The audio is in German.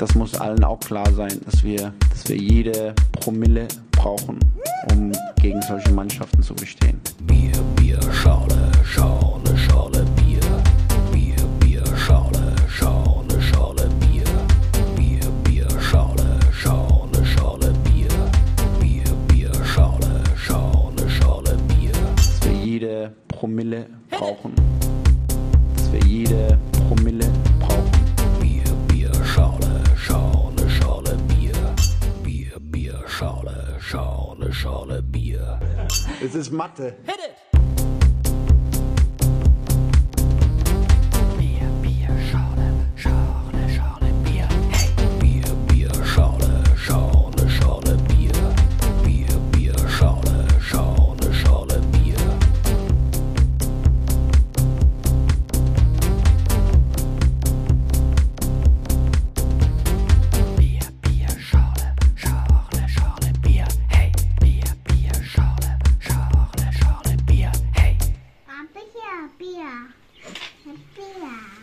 das muss allen auch klar sein, dass wir, dass wir jede Promille brauchen, um gegen solche Mannschaften zu bestehen. Bier, Bier, Schale, Schale, Schale, Bier. Bier, Bier, Schale, Schale, Schale, Bier. Bier, Bier, Schale, Schale, Schale, Bier. Bier, Bier, Schale, Schale, Schale, Bier. Dass wir jede Promille brauchen. Schale, Schale, Schale, Bier. Es ist Mathe. Schale, Schale, Bier.